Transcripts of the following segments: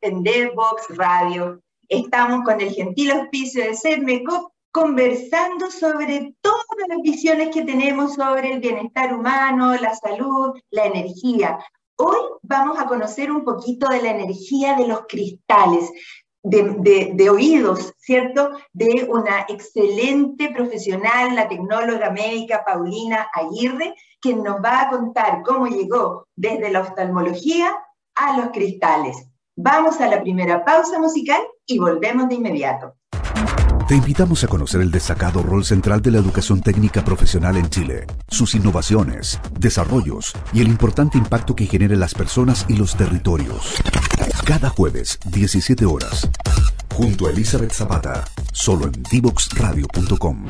en Devbox Radio. Estamos con el gentil auspicio de CERMECOP conversando sobre todas las visiones que tenemos sobre el bienestar humano, la salud, la energía. Hoy vamos a conocer un poquito de la energía de los cristales, de, oídos, ¿cierto? De una excelente profesional, la tecnóloga médica Paulina Aguirre, que nos va a contar cómo llegó desde la oftalmología a los cristales. Vamos a la primera pausa musical y volvemos de inmediato. Te invitamos a conocer el destacado rol central de la educación técnica profesional en Chile, sus innovaciones, desarrollos y el importante impacto que genera en las personas y los territorios. Cada jueves, 17 horas, junto a Elizabeth Zapata, solo en divoxradio.com.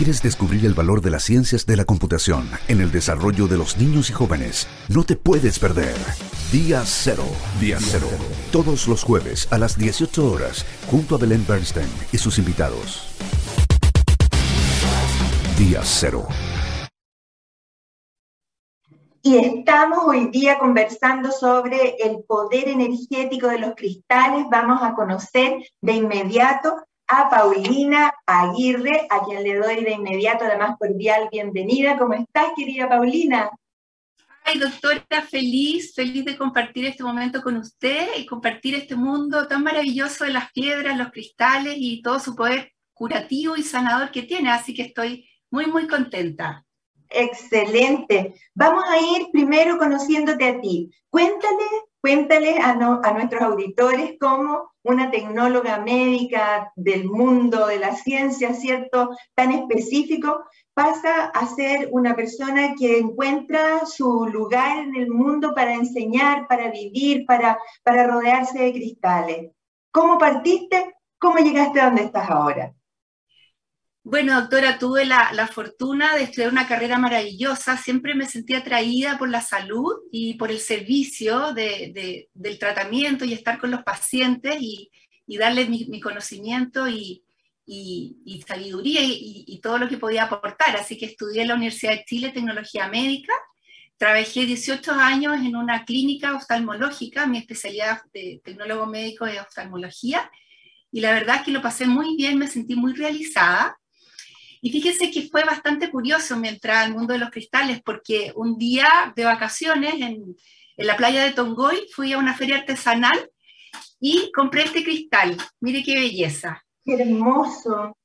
quieres descubrir el valor de las ciencias de la computación en el desarrollo de los niños y jóvenes, no te puedes perder. Día Cero. Día Cero. Todos los jueves a las 18 horas, junto a Belén Bernstein y sus invitados. Día Cero. Y estamos hoy día conversando sobre el poder energético de los cristales. Vamos a conocer de inmediato a Paulina Aguirre, a quien le doy de inmediato la más cordial bienvenida. ¿Cómo estás, querida Paulina? Ay, doctora, feliz, feliz de compartir este momento con usted y compartir este mundo tan maravilloso de las piedras, los cristales y todo su poder curativo y sanador que tiene. Así que estoy muy, muy contenta. Excelente. Vamos a ir primero conociéndote a ti. Cuéntale, cuéntale a, a nuestros auditores cómo una tecnóloga médica del mundo de la ciencia, ¿cierto? Tan específico, pasa a ser una persona que encuentra su lugar en el mundo para enseñar, para vivir, para, para rodearse de cristales. ¿Cómo partiste? ¿Cómo llegaste a donde estás ahora? Bueno, doctora, tuve la, fortuna de estudiar una carrera maravillosa. Siempre me sentí atraída por la salud y por el servicio del tratamiento y estar con los pacientes y, darles mi, conocimiento y, sabiduría y, todo lo que podía aportar. Así que estudié en la Universidad de Chile Tecnología Médica. Trabajé 18 años en una clínica oftalmológica. Mi especialidad de tecnólogo médico es oftalmología. Y la verdad es que lo pasé muy bien, me sentí muy realizada y fíjese que fue bastante curioso mientras al mundo de los cristales, porque un día de vacaciones en, en la playa de Tongoy fui a una feria artesanal y compré este cristal. Mire qué belleza. Qué hermoso.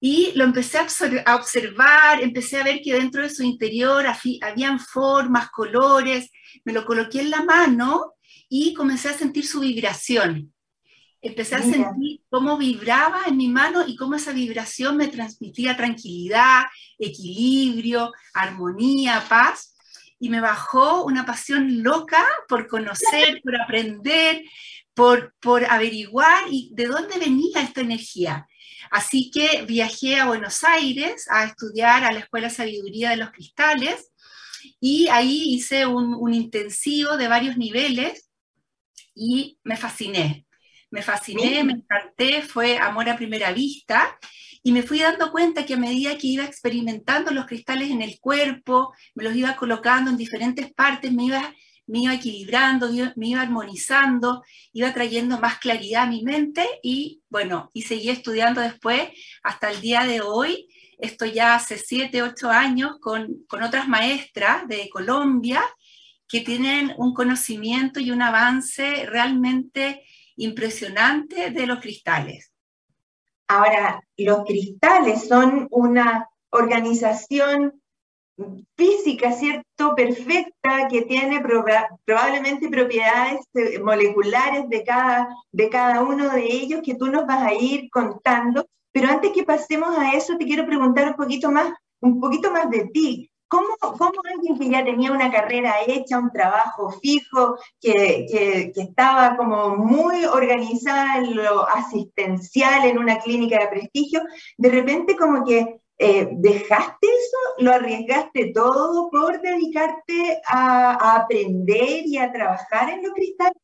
Y lo empecé a observar, empecé a ver que dentro de su interior habían formas, colores. Me lo coloqué en la mano y comencé a sentir su vibración empecé a sentir cómo vibraba en mi mano y cómo esa vibración me transmitía tranquilidad, equilibrio, armonía, paz. Y me bajó una pasión loca por conocer, por aprender, por, por averiguar y de dónde venía esta energía. Así que viajé a Buenos Aires a estudiar a la Escuela Sabiduría de los Cristales y ahí hice un, un intensivo de varios niveles y me fasciné me fasciné, me encanté, fue amor a primera vista y me fui dando cuenta que a medida que iba experimentando los cristales en el cuerpo, me los iba colocando en diferentes partes, me iba, me iba equilibrando, me iba armonizando, iba trayendo más claridad a mi mente y bueno, y seguí estudiando después hasta el día de hoy. Estoy ya hace siete, ocho años con, con otras maestras de Colombia que tienen un conocimiento y un avance realmente impresionante de los cristales. Ahora, los cristales son una organización física, ¿cierto? Perfecta, que tiene probablemente propiedades eh, moleculares de cada, de cada uno de ellos que tú nos vas a ir contando. Pero antes que pasemos a eso, te quiero preguntar un poquito más, un poquito más de ti. ¿Cómo, ¿Cómo, alguien que ya tenía una carrera hecha, un trabajo fijo, que, estaba como muy organizada en lo asistencial, en una clínica de prestigio, de repente como que eh, ¿dejaste eso? ¿Lo arriesgaste todo por dedicarte a, aprender y a trabajar en los cristales?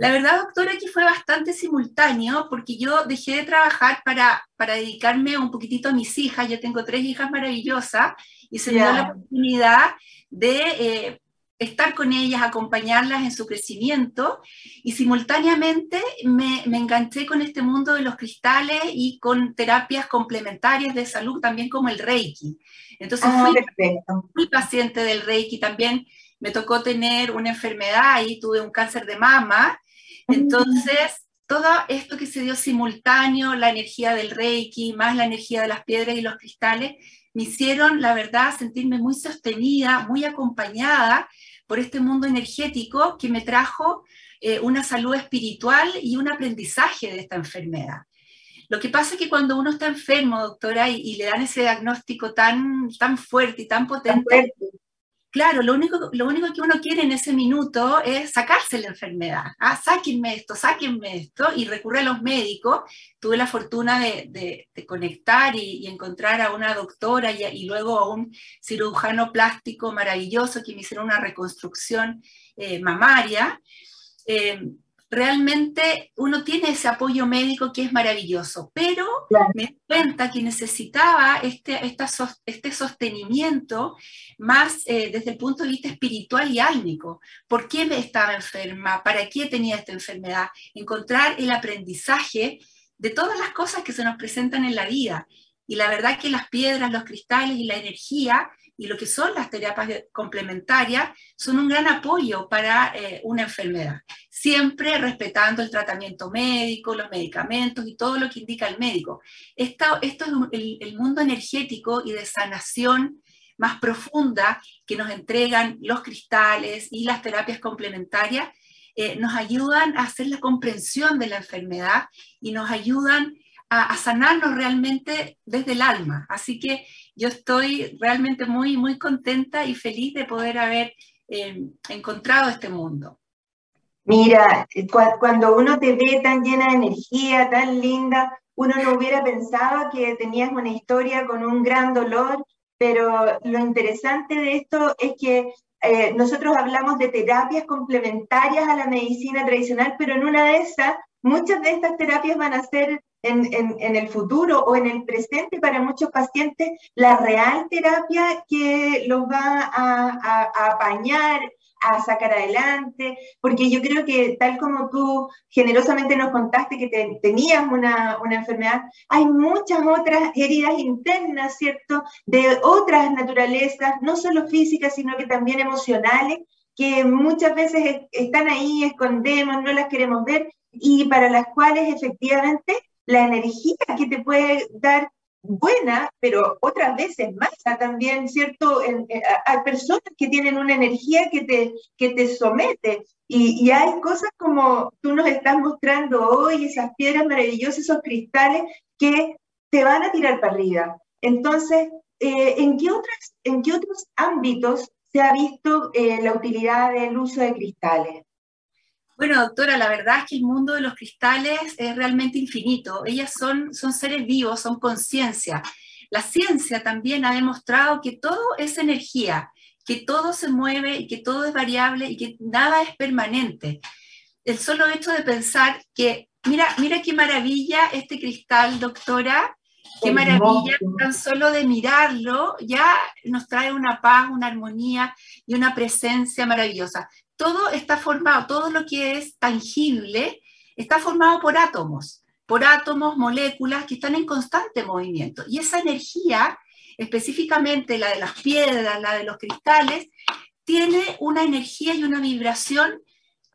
La verdad, doctora, que fue bastante simultáneo porque yo dejé de trabajar para, para dedicarme un poquitito a mis hijas. Yo tengo tres hijas maravillosas y se me dio la oportunidad de eh, estar con ellas, acompañarlas en su crecimiento y simultáneamente me, me, enganché con este mundo de los cristales y con terapias complementarias de salud, también como el Reiki. Entonces ah, fui, paciente del Reiki también. Me tocó tener una enfermedad y tuve un cáncer de mama. Entonces, todo esto que se dio simultáneo, la energía del Reiki, más la energía de las piedras y los cristales, me hicieron, la verdad, sentirme muy sostenida, muy acompañada por este mundo energético que me trajo eh, una salud espiritual y un aprendizaje de esta enfermedad. Lo que pasa es que cuando uno está enfermo, doctora, y, le dan ese diagnóstico tan, tan fuerte y tan potente, Claro, lo único, lo único que uno quiere en ese minuto es sacarse la enfermedad. Ah, sáquenme esto, sáquenme esto, y recurre a los médicos. Tuve la fortuna de, conectar y, encontrar a una doctora y, luego a un cirujano plástico maravilloso que me hicieron una reconstrucción eh, mamaria. Eh, realmente uno tiene ese apoyo médico que es maravilloso, pero me di cuenta que necesitaba este, este sostenimiento más eh, desde el punto de vista espiritual y álmico. ¿Por qué me estaba enferma? ¿Para qué tenía esta enfermedad? Encontrar el aprendizaje de todas las cosas que se nos presentan en la vida. Y la verdad que las piedras, los cristales y la energía y lo que son las terapias complementarias son un gran apoyo para eh, una enfermedad, siempre respetando el tratamiento médico, los medicamentos y todo lo que indica el médico. Esto, esto es el, mundo energético y de sanación más profunda que nos entregan los cristales y las terapias complementarias, eh, nos ayudan a hacer la comprensión de la enfermedad y nos ayudan a, a sanarnos realmente desde el alma. Así que yo estoy realmente muy, muy contenta y feliz de poder haber eh, encontrado este mundo. Mira, cuando uno te ve tan llena de energía, tan linda, uno no hubiera pensado que tenías una historia con un gran dolor, pero lo interesante de esto es que eh, nosotros hablamos de terapias complementarias a la medicina tradicional, pero en una de esas, muchas de estas terapias van a ser en, el futuro o en el presente para muchos pacientes la real terapia que los va a, apañar, a sacar adelante, porque yo creo que tal como tú generosamente nos contaste que tenías una, una, enfermedad, hay muchas otras heridas internas, ¿cierto? De otras naturalezas, no solo físicas, sino que también emocionales, que muchas veces están ahí, escondemos, no las queremos ver, y para las cuales efectivamente la energía que te puede dar buena, pero otras veces mala también, ¿cierto? hay personas que tienen una energía que te, que te somete y, y, hay cosas como tú nos estás mostrando hoy, esas piedras maravillosas, esos cristales que te van a tirar para arriba. Entonces, eh, ¿en, qué otras, ¿en qué otros ámbitos se ha visto eh, la utilidad del uso de cristales? Bueno, doctora, la verdad es que el mundo de los cristales es realmente infinito. Ellas son, son seres vivos, son conciencia. La ciencia también ha demostrado que todo es energía, que todo se mueve y que todo es variable y que nada es permanente. El solo hecho de pensar que, mira, mira qué maravilla este cristal, doctora, qué maravilla, tan solo de mirarlo ya nos trae una paz, una armonía y una presencia maravillosa todo está formado, todo lo que es tangible está formado por átomos, por átomos, moléculas que están en constante movimiento. Y esa energía, específicamente la de las piedras, la de los cristales, tiene una energía y una vibración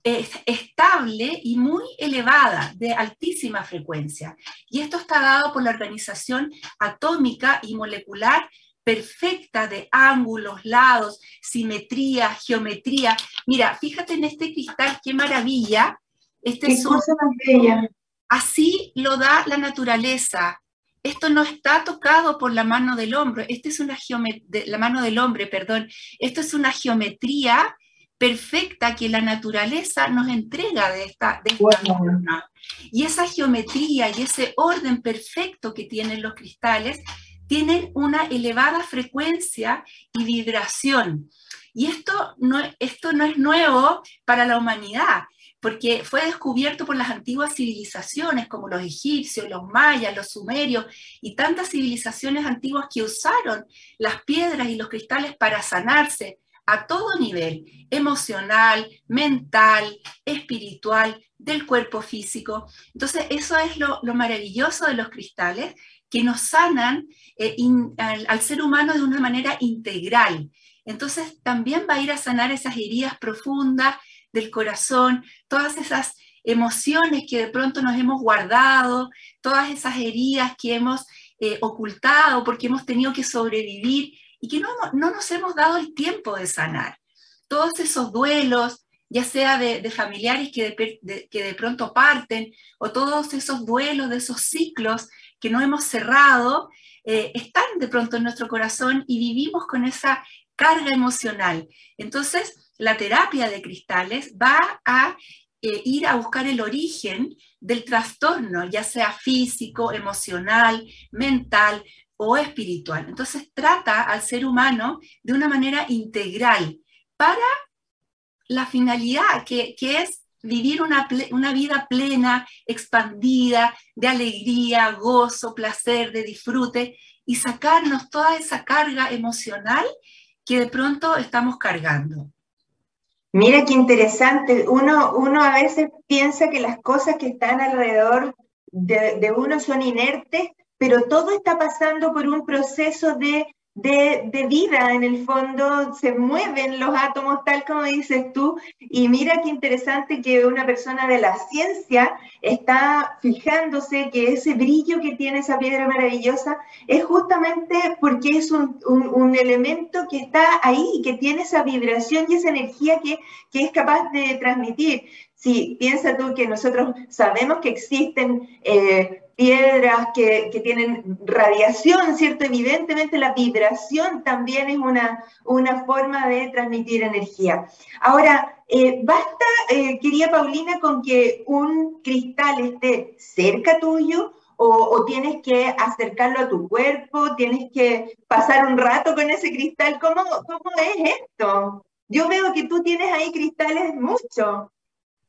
eh, estable y muy elevada, de altísima frecuencia. Y esto está dado por la organización atómica y molecular perfecta de ángulos, lados, simetría, geometría. Mira, fíjate en este cristal, qué maravilla. Este qué cosa bella. Así lo da la naturaleza. Esto no está tocado por la mano del hombre, esta es una geometría, la mano del hombre, perdón. Esto es una geometría perfecta que la naturaleza nos entrega de esta, de Y esa geometría y ese orden perfecto que tienen los cristales tienen una elevada frecuencia y vibración. Y esto no, esto no es nuevo para la humanidad, porque fue descubierto por las antiguas civilizaciones como los egipcios, los mayas, los sumerios y tantas civilizaciones antiguas que usaron las piedras y los cristales para sanarse a todo nivel, emocional, mental, espiritual, del cuerpo físico. Entonces, eso es lo, maravilloso de los cristales, que nos sanan eh, al ser humano de una manera integral. Entonces, también va a ir a sanar esas heridas profundas, del corazón, todas esas emociones que de pronto nos hemos guardado, todas esas heridas que hemos eh, ocultado porque hemos tenido que sobrevivir y que no, nos hemos dado el tiempo de sanar. Todos esos duelos, ya sea de, familiares que de, que de pronto parten, o todos esos duelos de esos ciclos que no hemos cerrado, eh, están de pronto en nuestro corazón y vivimos con esa carga emocional. Entonces, la terapia de cristales va a eh, ir a buscar el origen del trastorno, ya sea físico, emocional, mental o espiritual. Entonces trata al ser humano de una manera integral para la finalidad que, es vivir una, una, vida plena, expandida, de alegría, gozo, placer, de disfrute y sacarnos toda esa carga emocional que de pronto estamos cargando. Mira qué interesante. Uno, uno a veces piensa que las cosas que están alrededor de, de uno son inertes, pero todo está pasando por un proceso de de, vida, en el fondo se mueven los átomos tal como dices tú, y mira qué interesante que una persona de la ciencia está fijándose que ese brillo que tiene esa piedra maravillosa es justamente porque es un, elemento que está ahí, que tiene esa vibración y esa energía que, que es capaz de transmitir. Si piensa tú que nosotros sabemos que existen eh, piedras que, tienen radiación, ¿cierto? Evidentemente la vibración también es una, una forma de transmitir energía. Ahora, eh, ¿basta, eh, quería Paulina, con que un cristal esté cerca tuyo o, tienes que acercarlo a tu cuerpo, tienes que pasar un rato con ese cristal? ¿Cómo, cómo es esto? Yo veo que tú tienes ahí cristales mucho.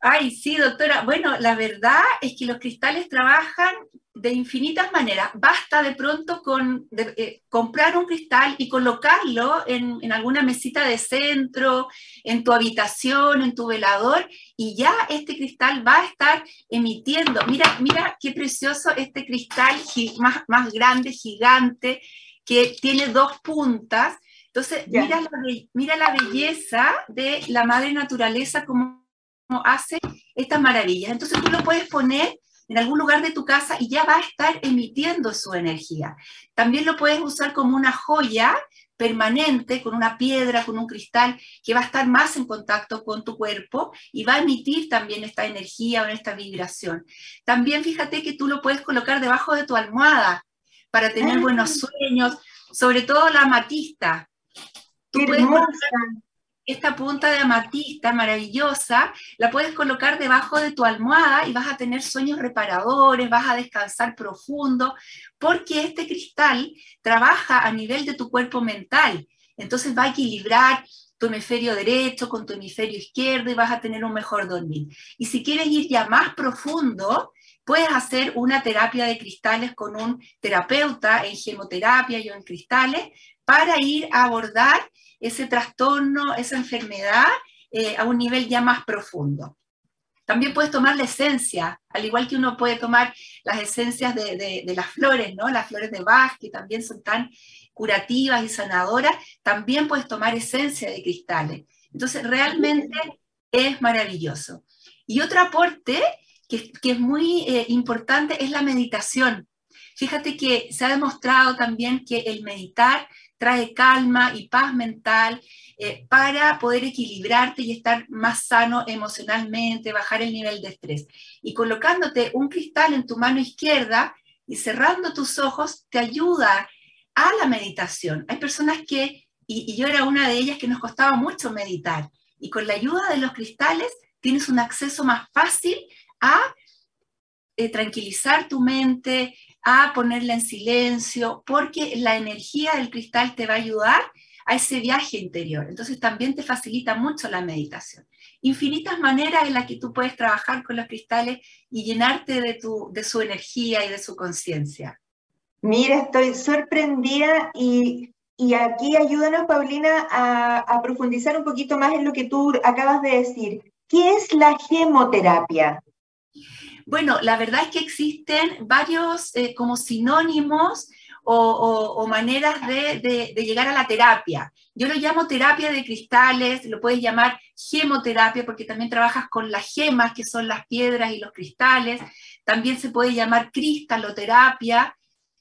Ay, sí, doctora. Bueno, la verdad es que los cristales trabajan de infinitas maneras. Basta de pronto con eh, comprar un cristal y colocarlo en, alguna mesita de centro, en tu habitación, en tu velador, y ya este cristal va a estar emitiendo. Mira, mira qué precioso este cristal más, más grande, gigante, que tiene dos puntas. Entonces, mira la, mira la belleza de la madre naturaleza como hace estas maravillas. Entonces tú lo puedes poner en algún lugar de tu casa y ya va a estar emitiendo su energía. También lo puedes usar como una joya permanente, con una piedra, con un cristal, que va a estar más en contacto con tu cuerpo y va a emitir también esta energía o esta vibración. También fíjate que tú lo puedes colocar debajo de tu almohada para tener buenos ah. sueños, sobre todo la amatista. Tú puedes esta punta de amatista maravillosa, la puedes colocar debajo de tu almohada y vas a tener sueños reparadores, vas a descansar profundo, porque este cristal trabaja a nivel de tu cuerpo mental. Entonces va a equilibrar tu hemisferio derecho con tu hemisferio izquierdo y vas a tener un mejor dormir. Y si quieres ir ya más profundo, puedes hacer una terapia de cristales con un terapeuta en gemoterapia y en cristales para ir a abordar ese trastorno, esa enfermedad eh, a un nivel ya más profundo. También puedes tomar la esencia, al igual que uno puede tomar las esencias de, las flores, ¿no? Las flores de Bach, que también son tan curativas y sanadoras, también puedes tomar esencia de cristales. Entonces, realmente es maravilloso. Y otro aporte que, es muy eh, importante es la meditación. Fíjate que se ha demostrado también que el meditar trae calma y paz mental eh, para poder equilibrarte y estar más sano emocionalmente, bajar el nivel de estrés. Y colocándote un cristal en tu mano izquierda y cerrando tus ojos te ayuda a la meditación. Hay personas que, y, yo era una de ellas, que nos costaba mucho meditar. Y con la ayuda de los cristales tienes un acceso más fácil a eh, tranquilizar tu mente, a ponerla en silencio, porque la energía del cristal te va a ayudar a ese viaje interior. Entonces también te facilita mucho la meditación. Infinitas maneras en las que tú puedes trabajar con los cristales y llenarte de, tu, de su energía y de su conciencia. Mira, estoy sorprendida y, y, aquí ayúdanos, Paulina, a, a profundizar un poquito más en lo que tú acabas de decir. ¿Qué es la gemoterapia? Bueno, la verdad es que existen varios eh, como sinónimos o, maneras de, llegar a la terapia. Yo lo llamo terapia de cristales, lo puedes llamar gemoterapia porque también trabajas con las gemas, que son las piedras y los cristales. También se puede llamar cristaloterapia.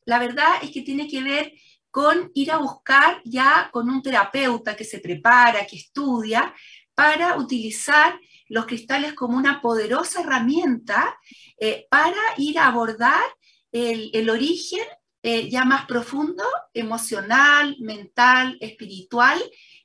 La verdad es que tiene que ver con ir a buscar ya con un terapeuta que se prepara, que estudia, para utilizar los cristales como una poderosa herramienta eh, para ir a abordar el, origen eh, ya más profundo, emocional, mental, espiritual,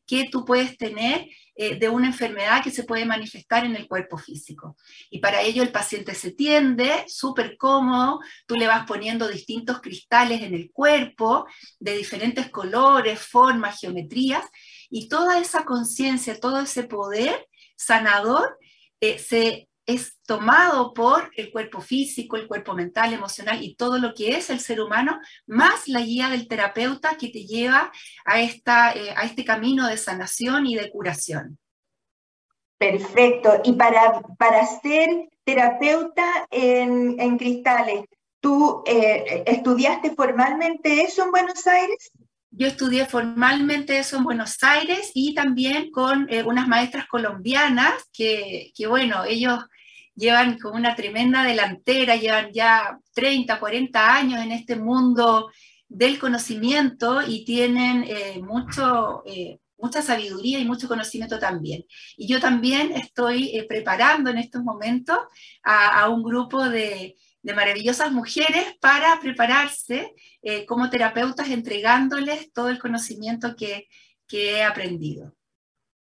que tú puedes tener eh, de una enfermedad que se puede manifestar en el cuerpo físico. Y para ello el paciente se tiende, súper cómodo, tú le vas poniendo distintos cristales en el cuerpo, de diferentes colores, formas, geometrías, y toda esa conciencia, todo ese poder sanador eh, se es tomado por el cuerpo físico, el cuerpo mental, emocional y todo lo que es el ser humano, más la guía del terapeuta que te lleva a, esta, eh, a este camino de sanación y de curación. Perfecto. Y para, para ser terapeuta en, en cristales, ¿tú eh, estudiaste formalmente eso en Buenos Aires? Yo estudié formalmente eso en Buenos Aires y también con eh, unas maestras colombianas que, que, bueno, ellos llevan con una tremenda delantera, llevan ya 30, 40 años en este mundo del conocimiento y tienen eh, mucho, eh, mucha sabiduría y mucho conocimiento también. Y yo también estoy preparando en estos momentos a un grupo de de maravillosas mujeres para prepararse eh, como terapeutas, entregándoles todo el conocimiento que, he aprendido.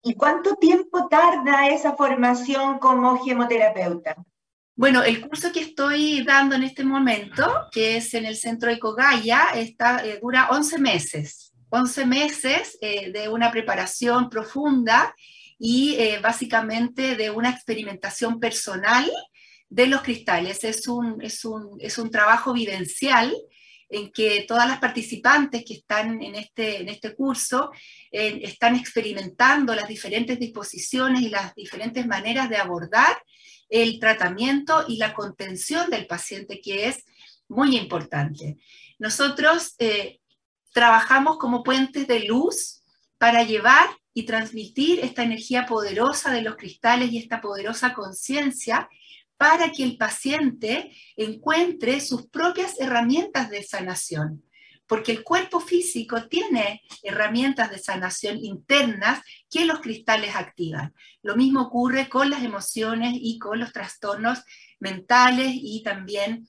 ¿Y cuánto tiempo tarda esa formación como gemoterapeuta? Bueno, el curso que estoy dando en este momento, que es en el centro de Cogaya, está, eh, dura 11 meses. 11 meses eh, de una preparación profunda y básicamente de una experimentación personal de los cristales. Es un, es un, es un trabajo vivencial en que todas las participantes que están en este, en este curso eh, están experimentando las diferentes disposiciones y las diferentes maneras de abordar el tratamiento y la contención del paciente, que es muy importante. Nosotros eh, trabajamos como puentes de luz para llevar y transmitir esta energía poderosa de los cristales y esta poderosa conciencia para que el paciente encuentre sus propias herramientas de sanación, porque el cuerpo físico tiene herramientas de sanación internas que los cristales activan. Lo mismo ocurre con las emociones y con los trastornos mentales y también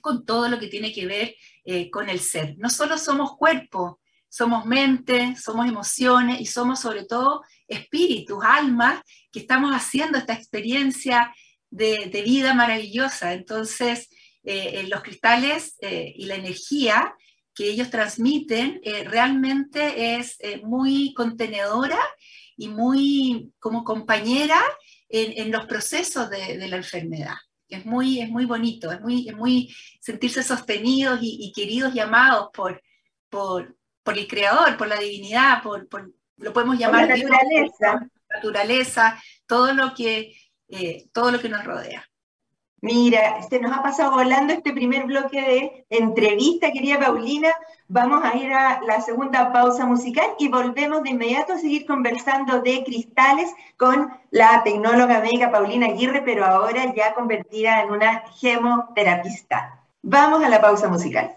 con todo lo que tiene que ver eh, con el ser. No solo somos cuerpo, somos mente, somos emociones y somos sobre todo espíritus, almas, que estamos haciendo esta experiencia de, vida maravillosa. Entonces, eh, eh, los cristales eh, y la energía que ellos transmiten realmente es muy contenedora y muy como compañera en, los procesos de, la enfermedad. Es muy, es muy bonito, es muy, muy sentirse sostenidos y, queridos y amados por, por, por, el Creador, por la divinidad, por, lo podemos llamar la naturaleza. naturaleza, todo lo que eh, todo lo que nos rodea. Mira, se nos ha pasado volando este primer bloque de entrevista, querida Paulina. Vamos a ir a la segunda pausa musical y volvemos de inmediato a seguir conversando de cristales con la tecnóloga médica Paulina Aguirre, pero ahora ya convertida en una gemoterapista. Vamos a la pausa musical.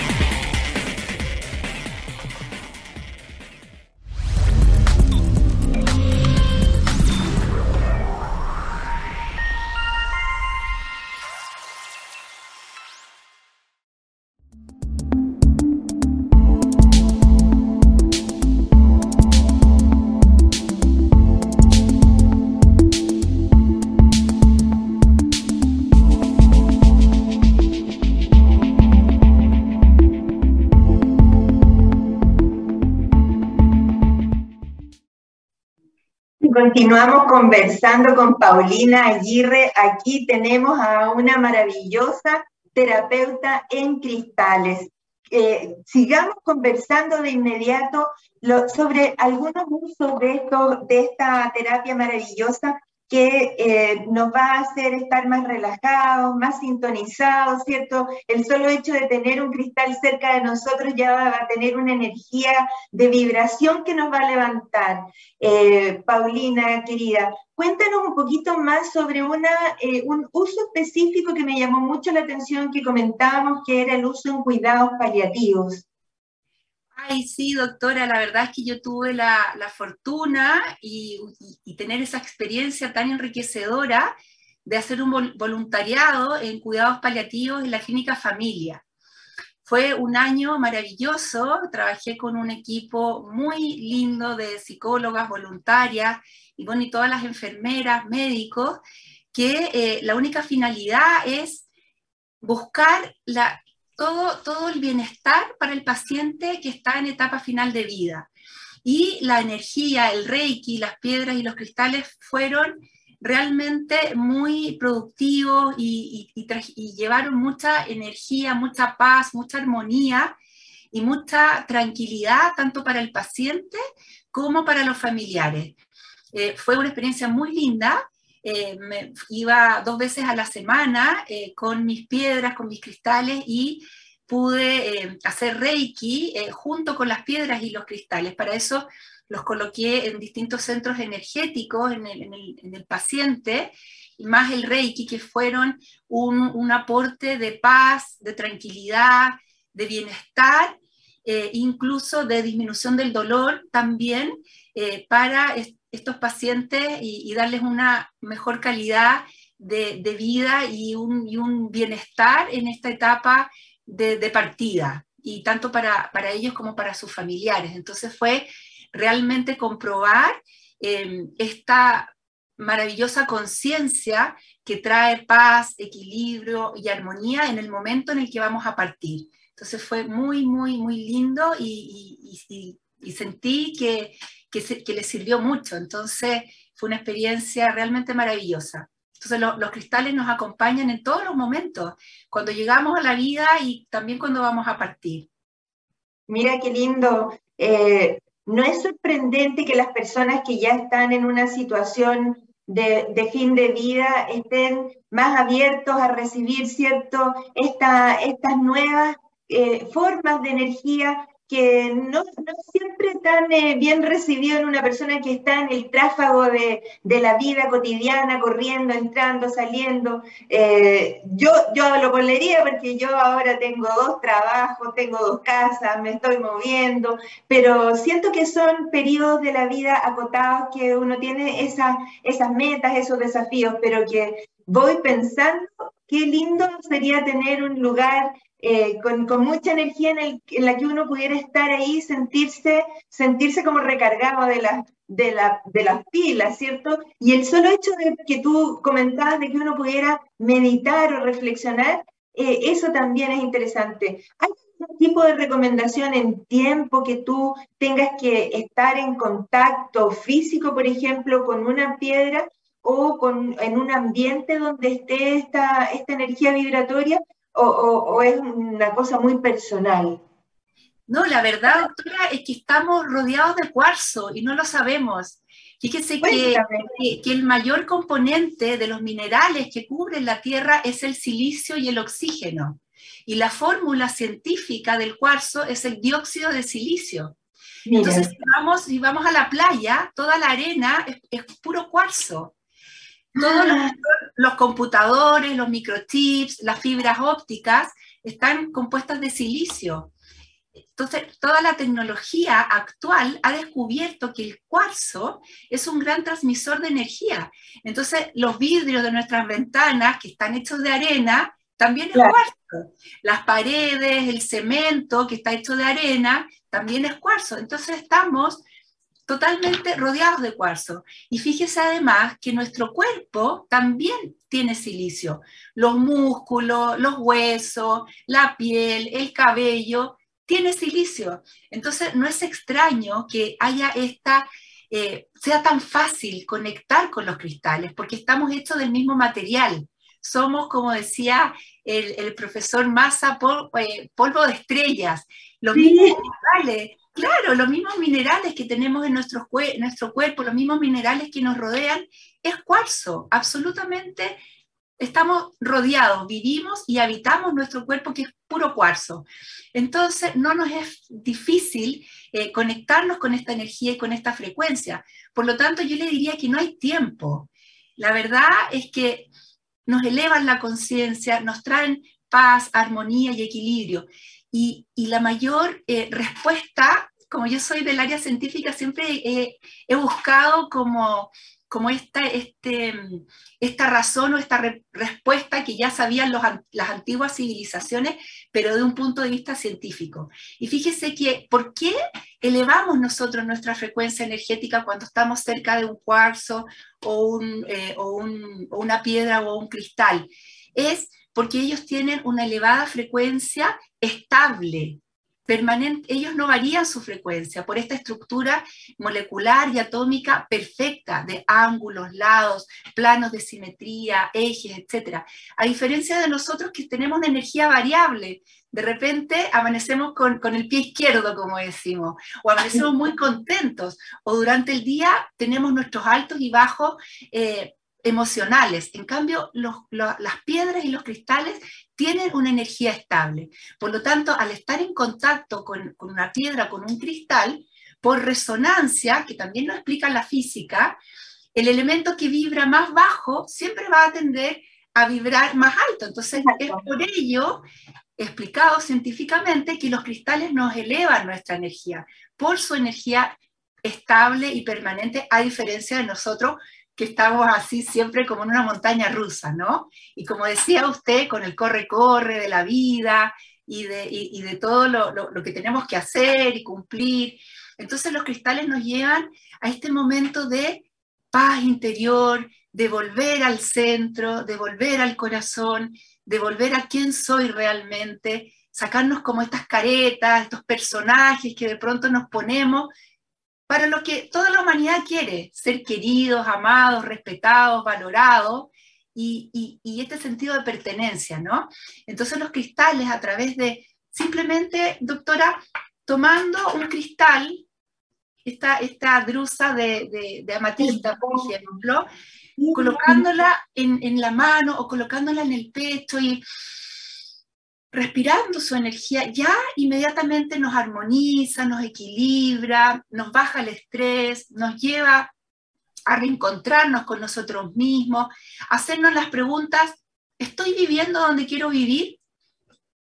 Continuamos conversando con Paulina Aguirre. Aquí tenemos a una maravillosa terapeuta en cristales. Eh, sigamos conversando de inmediato sobre algunos usos de, esto, de esta terapia maravillosa que eh, nos va a hacer estar más relajados, más sintonizados, ¿cierto? El solo hecho de tener un cristal cerca de nosotros ya va a tener una energía de vibración que nos va a levantar. Eh, Paulina, querida, cuéntanos un poquito más sobre una, eh, un uso específico que me llamó mucho la atención que comentábamos, que era el uso en cuidados paliativos. Ay, sí, doctora, la verdad es que yo tuve la, fortuna y, tener esa experiencia tan enriquecedora de hacer un voluntariado en cuidados paliativos en la clínica familia. Fue un año maravilloso, trabajé con un equipo muy lindo de psicólogas voluntarias y, bueno, y todas las enfermeras, médicos, que eh, la única finalidad es buscar la, todo, el bienestar para el paciente que está en etapa final de vida. Y la energía, el reiki, las piedras y los cristales fueron realmente muy productivos y, llevaron mucha energía, mucha paz, mucha armonía y mucha tranquilidad tanto para el paciente como para los familiares. Eh, fue una experiencia muy linda. Eh, me iba dos veces a la semana eh, con mis piedras, con mis cristales y pude eh, hacer Reiki junto con las piedras y los cristales. Para eso los coloqué en distintos centros energéticos en el, paciente, y más el Reiki, que fueron un, aporte de paz, de tranquilidad, de bienestar, incluso de disminución del dolor también para estos pacientes y, darles una mejor calidad de, vida y un, y un, bienestar en esta etapa de, partida, y tanto para, ellos como para sus familiares. Entonces fue realmente comprobar em, esta maravillosa conciencia que trae paz, equilibrio y armonía en el momento en el que vamos a partir. Entonces fue muy, muy, muy lindo y, sentí que, que, que le sirvió mucho. Entonces fue una experiencia realmente maravillosa. Entonces los cristales nos acompañan en todos los momentos, cuando llegamos a la vida y también cuando vamos a partir. Mira qué lindo. Eh, no es sorprendente que las personas que ya están en una situación de, fin de vida estén más abiertos a recibir, ¿cierto? estas nuevas eh, formas de energía que no, siempre tan eh, bien recibido en una persona que está en el tráfago de, la vida cotidiana, corriendo, entrando, saliendo. Eh, yo, yo lo volvería porque yo ahora tengo dos trabajos, tengo dos casas, me estoy moviendo, pero siento que son periodos de la vida acotados que uno tiene esas, esas metas, esos desafíos, pero que voy pensando qué lindo sería tener un lugar eh, con, mucha energía en, la que uno pudiera estar ahí, sentirse, sentirse como recargado de, la, de, la, de las pilas, ¿cierto? Y el solo hecho de que tú comentabas de que uno pudiera meditar o reflexionar, eh, eso también es interesante. ¿Hay algún tipo de recomendación en tiempo que tú tengas que estar en contacto físico, por ejemplo, con una piedra o con, en un ambiente donde esté esta, esta energía vibratoria? O, es una cosa muy personal? No, la verdad, doctora, es que estamos rodeados de cuarzo y no lo sabemos. Fíjese que, que, el mayor componente de los minerales que cubren la Tierra es el silicio y el oxígeno. Y la fórmula científica del cuarzo es el dióxido de silicio. Entonces, si vamos, si vamos a la playa, toda la arena es puro cuarzo. Todos ah. los, computadores, los microchips, las fibras ópticas están compuestas de silicio. Entonces, toda la tecnología actual ha descubierto que el cuarzo es un gran transmisor de energía. Entonces, los vidrios de nuestras ventanas, que están hechos de arena, también es cuarzo. Las paredes, el cemento, que está hecho de arena, también es cuarzo. Entonces, estamos totalmente rodeados de cuarzo. Y fíjese además que nuestro cuerpo también tiene silicio. Los músculos, los huesos, la piel, el cabello, tiene silicio. Entonces no es extraño que haya esta eh, sea tan fácil conectar con los cristales, porque estamos hechos del mismo material. Somos, como decía el, profesor Massa, eh, polvo de estrellas. Los mismos minerales, claro, los mismos minerales que tenemos en nuestro, nuestro cuerpo, los mismos minerales que nos rodean, es cuarzo, absolutamente estamos rodeados, vivimos y habitamos nuestro cuerpo que es puro cuarzo. Entonces, no nos es difícil eh, conectarnos con esta energía y con esta frecuencia. Por lo tanto, yo le diría que no hay tiempo. La verdad es que nos elevan la conciencia, nos traen paz, armonía y equilibrio. Y, la mayor eh, respuesta, como yo soy del área científica, siempre he buscado como como esta, este, esta razón o esta respuesta que ya sabían las antiguas civilizaciones, pero de un punto de vista científico. Y fíjese que, ¿por qué elevamos nosotros nuestra frecuencia energética cuando estamos cerca de un cuarzo o, eh, o una piedra o un cristal? Es porque ellos tienen una elevada frecuencia estable, permanente, ellos no varían su frecuencia por esta estructura molecular y atómica perfecta de ángulos, lados, planos de simetría, ejes, etc. A diferencia de nosotros que tenemos una energía variable, de repente amanecemos con, el pie izquierdo, como decimos, o amanecemos muy contentos, o durante el día tenemos nuestros altos y bajos eh, emocionales. En cambio, las piedras y los cristales tienen una energía estable. Por lo tanto, al estar en contacto con, una piedra, con un cristal, por resonancia, que también lo explica la física, el elemento que vibra más bajo siempre va a tender a vibrar más alto. Entonces, es por ello, explicado científicamente, que los cristales nos elevan nuestra energía, por su energía estable y permanente, a diferencia de nosotros que estamos así siempre como en una montaña rusa, ¿no? Y como decía usted, con el corre-corre de la vida y de, de todo lo, lo, que tenemos que hacer y cumplir. Entonces los cristales nos llevan a este momento de paz interior, de volver al centro, de volver al corazón, de volver a quién soy realmente, sacarnos como estas caretas, estos personajes que de pronto nos ponemos para lo que toda la humanidad quiere, ser queridos, amados, respetados, valorados, y, este sentido de pertenencia, ¿no? Entonces los cristales a través de, simplemente, doctora, tomando un cristal, esta, esta drusa de, de, amatista, por ejemplo, colocándola en, en la mano o colocándola en el pecho y respirando su energía, ya inmediatamente nos armoniza, nos equilibra, nos baja el estrés, nos lleva a reencontrarnos con nosotros mismos, hacernos las preguntas, ¿estoy viviendo donde quiero vivir?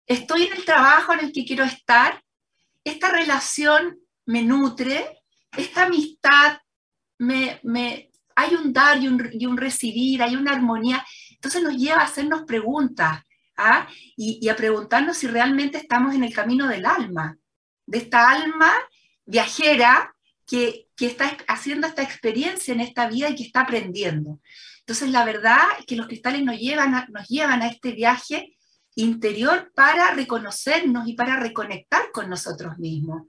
¿Estoy en el trabajo en el que quiero estar? ¿Esta relación me nutre? ¿Esta amistad me, me hay un dar y un, y un recibir, hay una armonía? Entonces nos lleva a hacernos preguntas, ¿ah? y, a preguntarnos si realmente estamos en el camino del alma, de esta alma viajera que, está haciendo esta experiencia en esta vida y que está aprendiendo. Entonces, la verdad es que los cristales nos llevan a, nos llevan a este viaje interior para reconocernos y para reconectar con nosotros mismos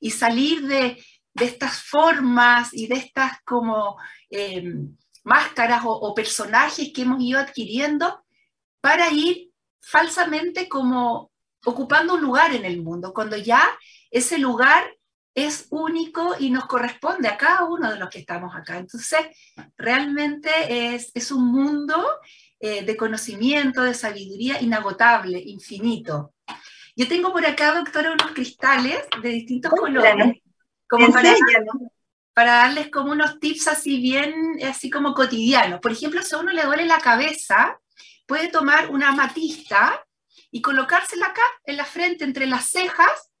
y salir de, estas formas y de estas como em, máscaras o, personajes que hemos ido adquiriendo para ir falsamente como ocupando un lugar en el mundo, cuando ya ese lugar es único y nos corresponde a cada uno de los que estamos acá. Entonces, realmente es, un mundo eh, de conocimiento, de sabiduría inagotable, infinito. Yo tengo por acá, doctora, unos cristales de distintos colores, como para, para, darles como unos tips así bien, así como cotidianos. Por ejemplo, si a uno le duele la cabeza, puede tomar una amatista y colocársela acá en la frente entre las cejas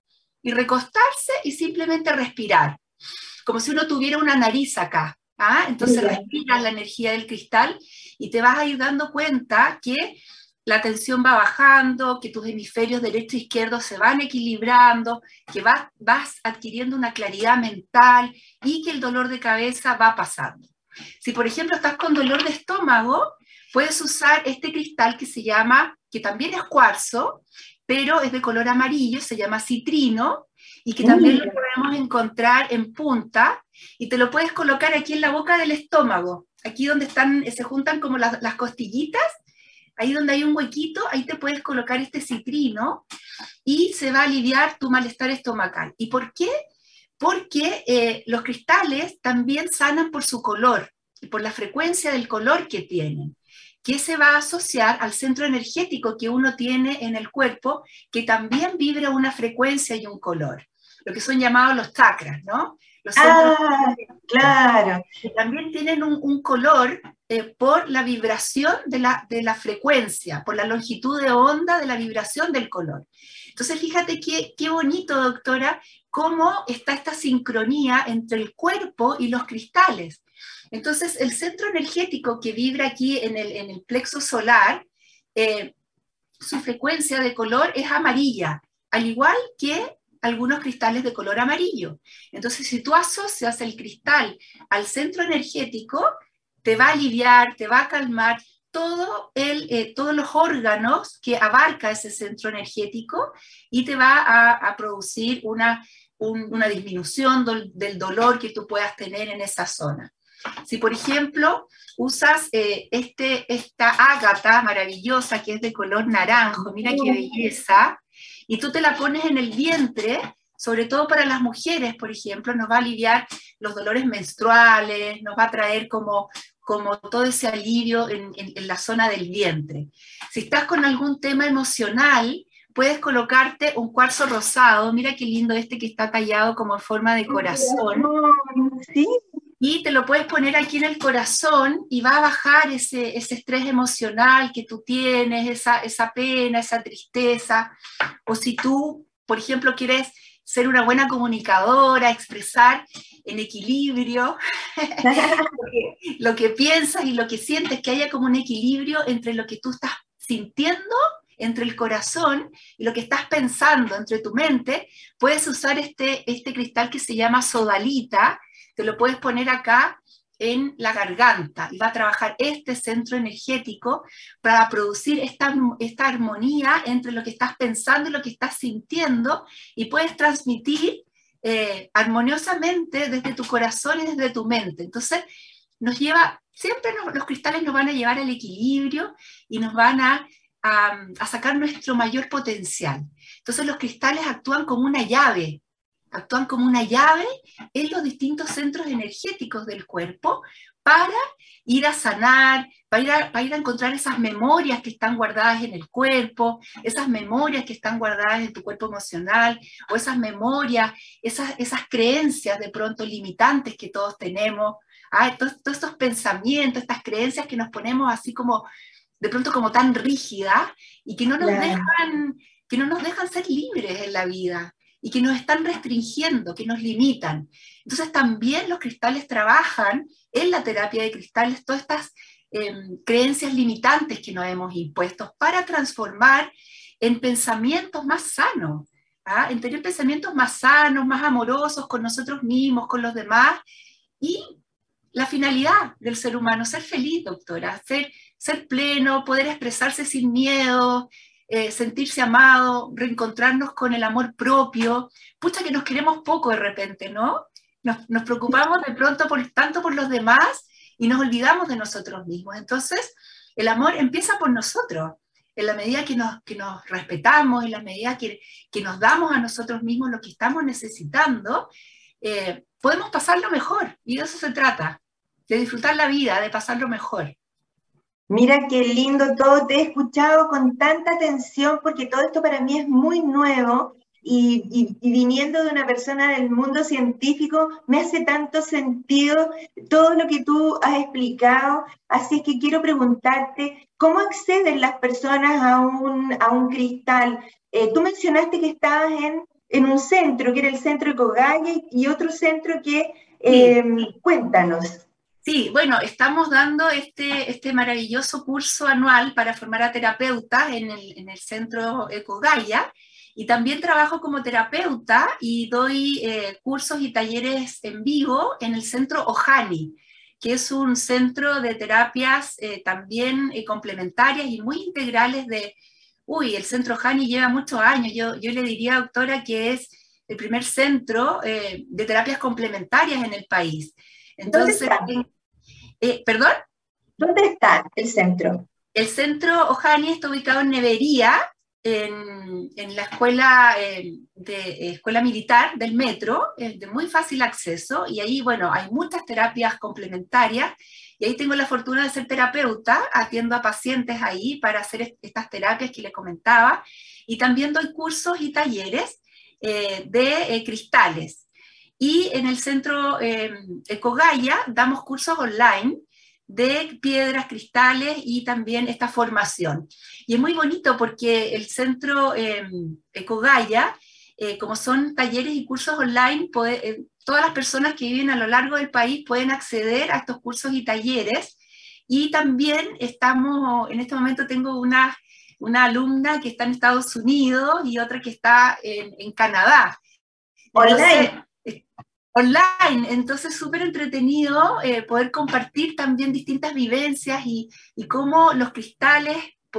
y recostarse y simplemente respirar, como si uno tuviera una nariz acá. ¿ah? Entonces respiras la energía del cristal y te vas a ir dando cuenta que la tensión va bajando, que tus hemisferios derecho e izquierdo se van equilibrando, que vas, vas adquiriendo una claridad mental y que el dolor de cabeza va pasando. Si por ejemplo estás con dolor de estómago, puedes usar este cristal que se llama, que también es cuarzo, pero es de color amarillo, se llama citrino, y que también lo podemos encontrar en punta, y te lo puedes colocar aquí en la boca del estómago, aquí donde están, se juntan como las, las costillitas, ahí donde hay un huequito, ahí te puedes colocar este citrino y se va a aliviar tu malestar estomacal. ¿Y por qué? Porque eh, los cristales también sanan por su color y por la frecuencia del color que tienen que se va a asociar al centro energético que uno tiene en el cuerpo, que también vibra una frecuencia y un color, lo que son llamados los chakras, ¿no? Los ah, claro. Que también tienen un, color eh, por la vibración de la, de la, frecuencia, por la longitud de onda de la vibración del color. Entonces, fíjate qué, qué bonito, doctora, cómo está esta sincronía entre el cuerpo y los cristales. Entonces, el centro energético que vibra aquí en el, plexo solar, eh, su frecuencia de color es amarilla, al igual que algunos cristales de color amarillo. Entonces, si tú asocias el cristal al centro energético, te va a aliviar, te va a calmar todo eh, todos los órganos que abarca ese centro energético y te va a, producir una, una disminución del dolor que tú puedas tener en esa zona. Si, por ejemplo, usas eh, este, esta ágata maravillosa que es de color naranjo, mira qué belleza, y tú te la pones en el vientre, sobre todo para las mujeres, por ejemplo, nos va a aliviar los dolores menstruales, nos va a traer como, como todo ese alivio en, en la zona del vientre. Si estás con algún tema emocional, puedes colocarte un cuarzo rosado, mira qué lindo este que está tallado como en forma de corazón. Sí, y te lo puedes poner aquí en el corazón y va a bajar ese, ese estrés emocional que tú tienes, esa, esa pena, esa tristeza. O si tú, por ejemplo, quieres ser una buena comunicadora, expresar en equilibrio lo que piensas y lo que sientes, que haya como un equilibrio entre lo que tú estás sintiendo entre el corazón y lo que estás pensando entre tu mente, puedes usar este, este cristal que se llama sodalita, te lo puedes poner acá en la garganta y va a trabajar este centro energético para producir esta, esta armonía entre lo que estás pensando y lo que estás sintiendo y puedes transmitir eh, armoniosamente desde tu corazón y desde tu mente. Entonces, nos lleva, siempre los cristales nos van a llevar al equilibrio y nos van a, a sacar nuestro mayor potencial. Entonces, los cristales actúan como una llave actúan como una llave en los distintos centros energéticos del cuerpo para ir a sanar, para ir a, ir a, encontrar esas memorias que están guardadas en el cuerpo, esas memorias que están guardadas en tu cuerpo emocional, o esas memorias, esas, esas creencias de pronto limitantes que todos tenemos, ah, todos, todos estos pensamientos, estas creencias que nos ponemos así como, de pronto como tan rígidas y que no nos, dejan, que no nos dejan ser libres en la vida y que nos están restringiendo, que nos limitan. Entonces también los cristales trabajan en la terapia de cristales todas estas em, creencias limitantes que nos hemos impuesto para transformar en pensamientos más sanos, ¿ah? en tener pensamientos más sanos, más amorosos con nosotros mismos, con los demás. Y la finalidad del ser humano, ser feliz, doctora, ser, ser pleno, poder expresarse sin miedo, eh, sentirse amado, reencontrarnos con el amor propio. Pucha que nos queremos poco de repente, ¿no? Nos, preocupamos de pronto por, tanto por los demás y nos olvidamos de nosotros mismos. Entonces, el amor empieza por nosotros. En la medida que nos, que nos respetamos, en la medida que, que nos damos a nosotros mismos lo que estamos necesitando, eh, podemos pasarlo mejor. Y de eso se trata, de disfrutar la vida, de pasarlo mejor. Mira qué lindo todo, te he escuchado con tanta atención porque todo esto para mí es muy nuevo y, viniendo de una persona del mundo científico me hace tanto sentido todo lo que tú has explicado. Así que quiero preguntarte, ¿cómo acceden las personas a un, a un cristal? Eh, tú mencionaste que estabas en, en, un centro, que era el centro de Cogaya y otro centro que... Eh, cuéntanos. Sí, bueno, estamos dando este, este maravilloso curso anual para formar a terapeutas en el, en el centro Ecogaya y también trabajo como terapeuta y doy eh, cursos y talleres en vivo en el centro Ojani, que es un centro de terapias eh, también eh, complementarias y muy integrales de uy, el centro Hani lleva muchos años. Yo, yo le diría, doctora, que es el primer centro de terapias complementarias en el país. Entonces, eh, ¿perdón? ¿Dónde está el centro? El centro Ojani está ubicado en Nevería, en, en la escuela, eh, de, escuela militar del metro, es de muy fácil acceso, y ahí, bueno, hay muchas terapias complementarias, y ahí tengo la fortuna de ser terapeuta, atiendo a pacientes ahí para hacer estas terapias que les comentaba, y también doy cursos y talleres eh, de eh, cristales. Y en el centro Ecogaya damos cursos online de piedras, cristales y también esta formación. Y es muy bonito porque el centro eh, Ecogaya, eh, como son talleres y cursos online, eh, todas las personas que viven a lo largo del país pueden acceder a estos cursos y talleres. Y también estamos, en este momento tengo una, una alumna que está en Estados Unidos y otra que está en, Canadá. Online online, entonces súper entretenido eh, poder compartir también distintas vivencias y, cómo los cristales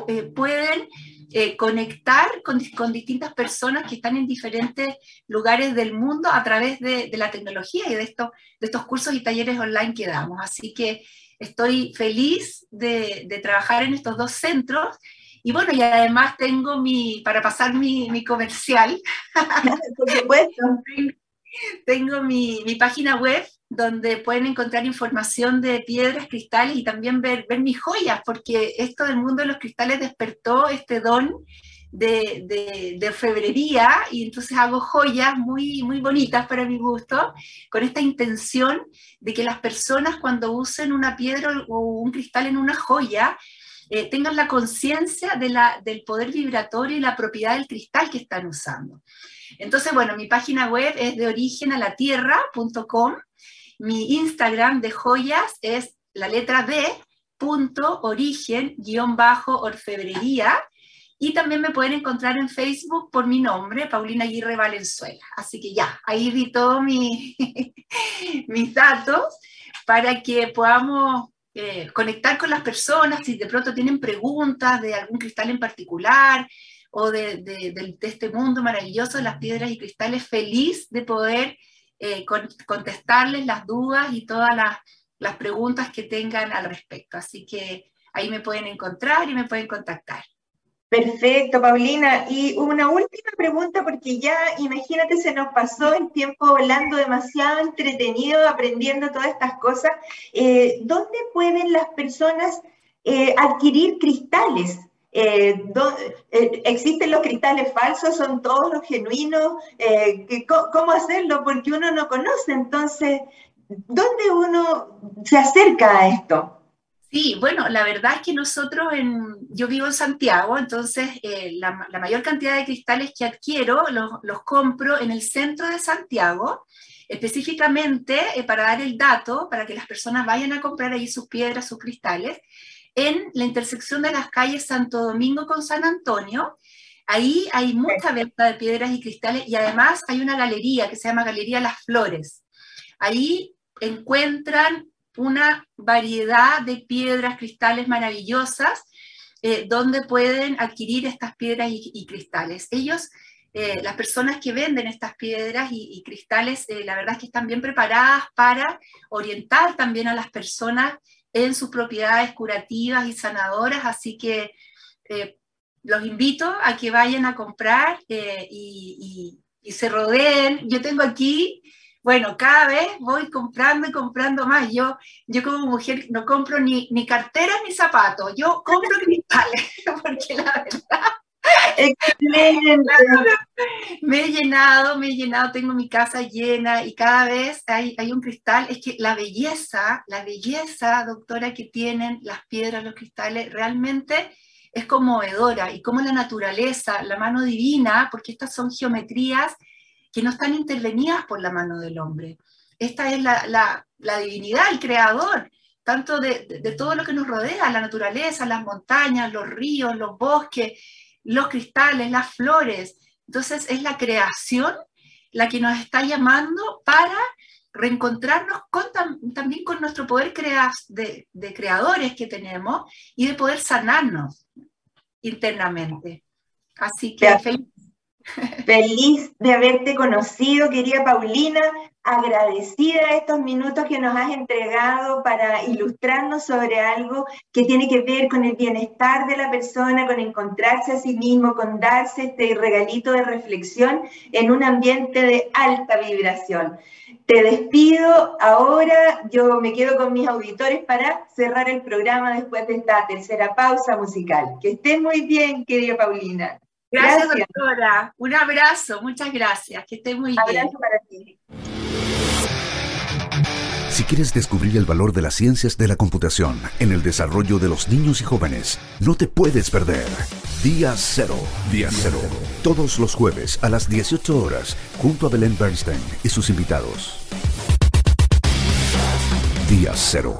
eh, pueden eh, conectar con, distintas personas que están en diferentes lugares del mundo a través de, la tecnología y de, esto, de estos cursos y talleres online que damos. Así que estoy feliz de, trabajar en estos dos centros y bueno, y además tengo mi, para pasar mi, mi comercial. Por supuesto. Tengo mi, página web donde pueden encontrar información de piedras, cristales y también ver, ver mis joyas, porque esto del mundo de los cristales despertó este don de, de, de, orfebrería y entonces hago joyas muy, muy bonitas para mi gusto, con esta intención de que las personas cuando usen una piedra o un cristal en una joya, eh, tengan la conciencia de del poder vibratorio y la propiedad del cristal que están usando. Entonces, bueno, mi página web es de origen a la tierra.com. Mi Instagram de joyas es la letra B, punto, origen, guion bajo, orfebrería. Y también me pueden encontrar en Facebook por mi nombre, Paulina Aguirre Valenzuela. Así que ya, ahí di todos mi, mis datos para que podamos eh, conectar con las personas si de pronto tienen preguntas de algún cristal en particular, o de, este mundo maravilloso de las piedras y cristales, feliz de poder eh, contestarles las dudas y todas las, las preguntas que tengan al respecto. Así que ahí me pueden encontrar y me pueden contactar. Perfecto, Paulina. Y una última pregunta, porque ya, imagínate, se nos pasó el tiempo volando demasiado entretenido, aprendiendo todas estas cosas. Eh, ¿Dónde pueden las personas eh, adquirir cristales? Eh, eh, ¿Existen los cristales falsos? ¿Son todos los genuinos? Eh, ¿Cómo hacerlo? Porque uno no conoce. Entonces, ¿dónde uno se acerca a esto? Sí, bueno, la verdad es que nosotros, en, yo vivo en Santiago, entonces la, mayor cantidad de cristales que adquiero los, los compro en el centro de Santiago, específicamente para dar el dato, para que las personas vayan a comprar ahí sus piedras, sus cristales en la intersección de las calles Santo Domingo con San Antonio. Ahí hay mucha venta de piedras y cristales y además hay una galería que se llama Galería Las Flores. Ahí encuentran una variedad de piedras, cristales maravillosas eh, donde pueden adquirir estas piedras y, cristales. Ellos, eh, las personas que venden estas piedras y, cristales, eh, la verdad es que están bien preparadas para orientar también a las personas en sus propiedades curativas y sanadoras, así que eh, los invito a que vayan a comprar eh, y, se rodeen. Yo tengo aquí, bueno, cada vez voy comprando y comprando más. Yo, yo como mujer no compro ni, ni carteras ni zapatos, yo compro cristales, porque la verdad Me he llenado, me he llenado, tengo mi casa llena y cada vez hay, hay, un cristal. Es que la belleza, la belleza, doctora, que tienen las piedras, los cristales, realmente es conmovedora y como la naturaleza, la mano divina, porque estas son geometrías que no están intervenidas por la mano del hombre. Esta es la, la, la divinidad, el creador, tanto de, de, de todo lo que nos rodea, la naturaleza, las montañas, los ríos, los bosques, los cristales, las flores. Entonces es la creación la que nos está llamando para reencontrarnos con, también con nuestro poder de, creadores que tenemos y de poder sanarnos internamente. Así que feliz. Feliz de haberte conocido, querida Paulina agradecida estos minutos que nos has entregado para ilustrarnos sobre algo que tiene que ver con el bienestar de la persona, con encontrarse a sí mismo, con darse este regalito de reflexión en un ambiente de alta vibración. Te despido ahora, yo me quedo con mis auditores para cerrar el programa después de esta tercera pausa musical. Que estés muy bien, querida Paulina. Gracias, doctora. Un abrazo, muchas gracias. Que estés muy bien. Abrazo para ti. Si quieres descubrir el valor de las ciencias de la computación en el desarrollo de los niños y jóvenes, no te puedes perder. Día Cero. Día Cero. Todos los jueves a las 18 horas, junto a Belén Bernstein y sus invitados. Día Cero.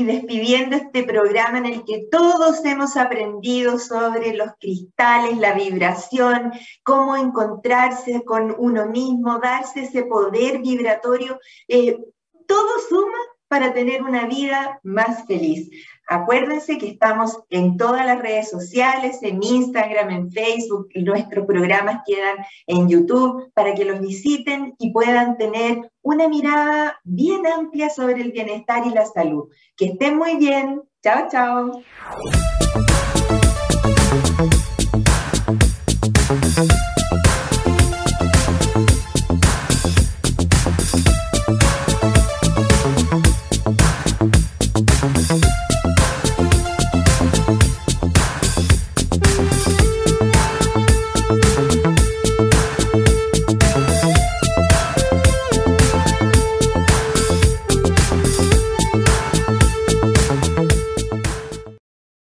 Y despidiendo este programa en el que todos hemos aprendido sobre los cristales, la vibración, cómo encontrarse con uno mismo, darse ese poder vibratorio. Eh, todo suma para tener una vida más feliz. Acuérdense que estamos en todas las redes sociales, en Instagram, en Facebook, nuestros programas quedan en YouTube para que los visiten y puedan tener una mirada bien amplia sobre el bienestar y la salud. Que estén muy bien. Chao, chao.